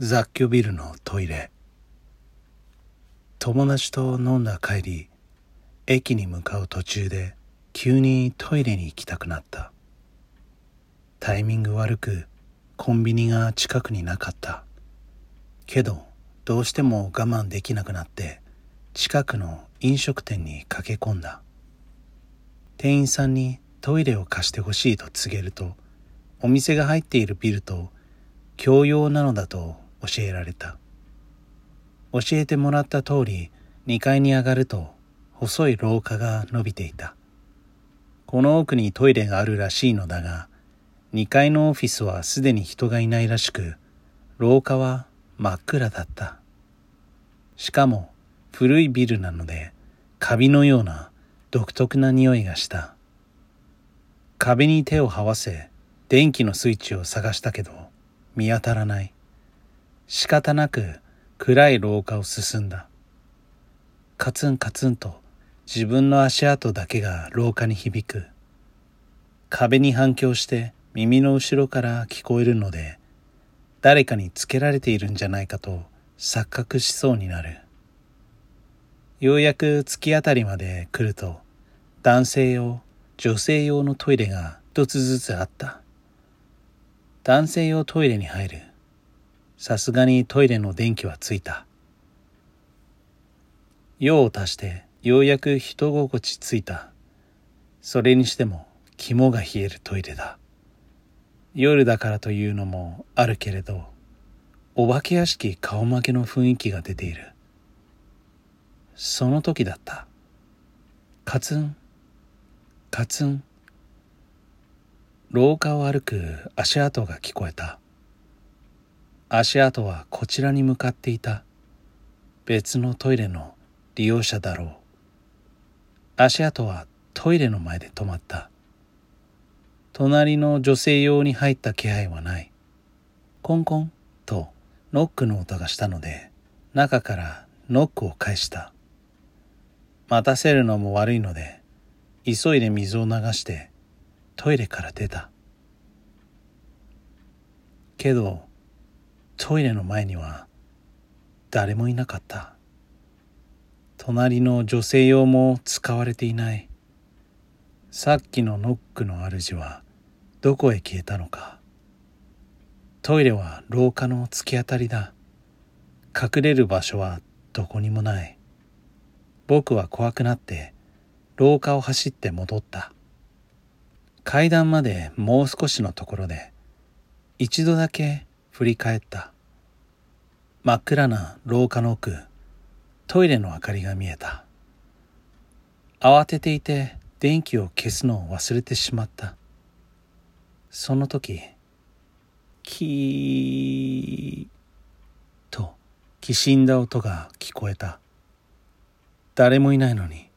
雑居ビルのトイレ。友達と飲んだ帰り駅に向かう途中で急にトイレに行きたくなった。タイミング悪くコンビニが近くになかった。けどどうしても我慢できなくなって近くの飲食店に駆け込んだ。店員さんにトイレを貸してほしいと告げるとお店が入っているビルと共用なのだと教えられた。教えてもらった通り2階に上がると細い廊下が伸びていた。この奥にトイレがあるらしいのだが2階のオフィスはすでに人がいないらしく廊下は真っ暗だった。しかも古いビルなのでカビのような独特な匂いがした。壁に手を這わせ電気のスイッチを探したけど見当たらない。仕方なく暗い廊下を進んだ。カツンカツンと自分の足跡だけが廊下に響く。壁に反響して耳の後ろから聞こえるので誰かにつけられているんじゃないかと錯覚しそうになる。ようやく突き当たりまで来ると男性用女性用のトイレが一つずつあった。男性用トイレに入る。さすがにトイレの電気はついた。用を足してようやく人心地ついた。それにしても肝が冷えるトイレだ。夜だからというのもあるけれど、お化け屋敷顔負けの雰囲気が出ている。その時だった。カツン、カツン。廊下を歩く足跡が聞こえた。足跡はこちらに向かっていた。別のトイレの利用者だろう。足跡はトイレの前で止まった。隣の女性用に入った気配はない。コンコンとノックの音がしたので中からノックを返した。待たせるのも悪いので急いで水を流してトイレから出た。けどトイレの前には誰もいなかった。隣の女性用も使われていない。さっきのノックの主はどこへ消えたのか。トイレは廊下の突き当たりだ。隠れる場所はどこにもない。僕は怖くなって廊下を走って戻った。階段までもう少しのところで一度だけ振り返った。真っ暗な廊下の奥トイレの明かりが見えた。慌てていて電気を消すのを忘れてしまった。その時キーときしんだ音が聞こえた。誰もいないのに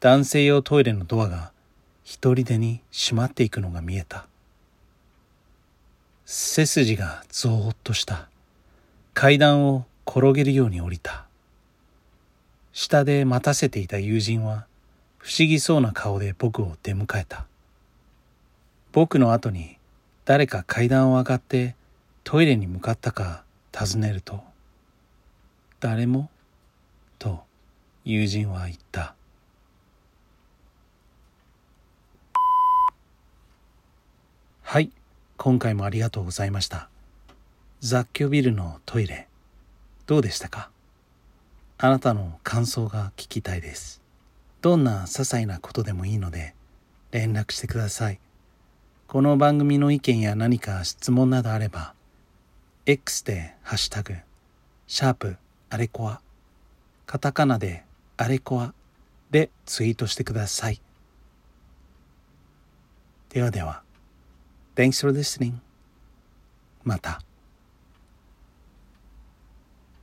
男性用トイレのドアが一人でに閉まっていくのが見えた。背筋がゾーッとした。階段を転げるように降りた。下で待たせていた友人は不思議そうな顔で僕を出迎えた。僕の後に誰か階段を上がってトイレに向かったか尋ねると「誰も?」と友人は言った。はい。今回もありがとうございました。雑居ビルのトイレどうでしたか？あなたの感想が聞きたいです。どんな些細なことでもいいので連絡してください。この番組の意見や何か質問などあれば X でハッシュタグシャープあれこわカタカナであれこわでツイートしてください。ではでは。Thanks for listening. また。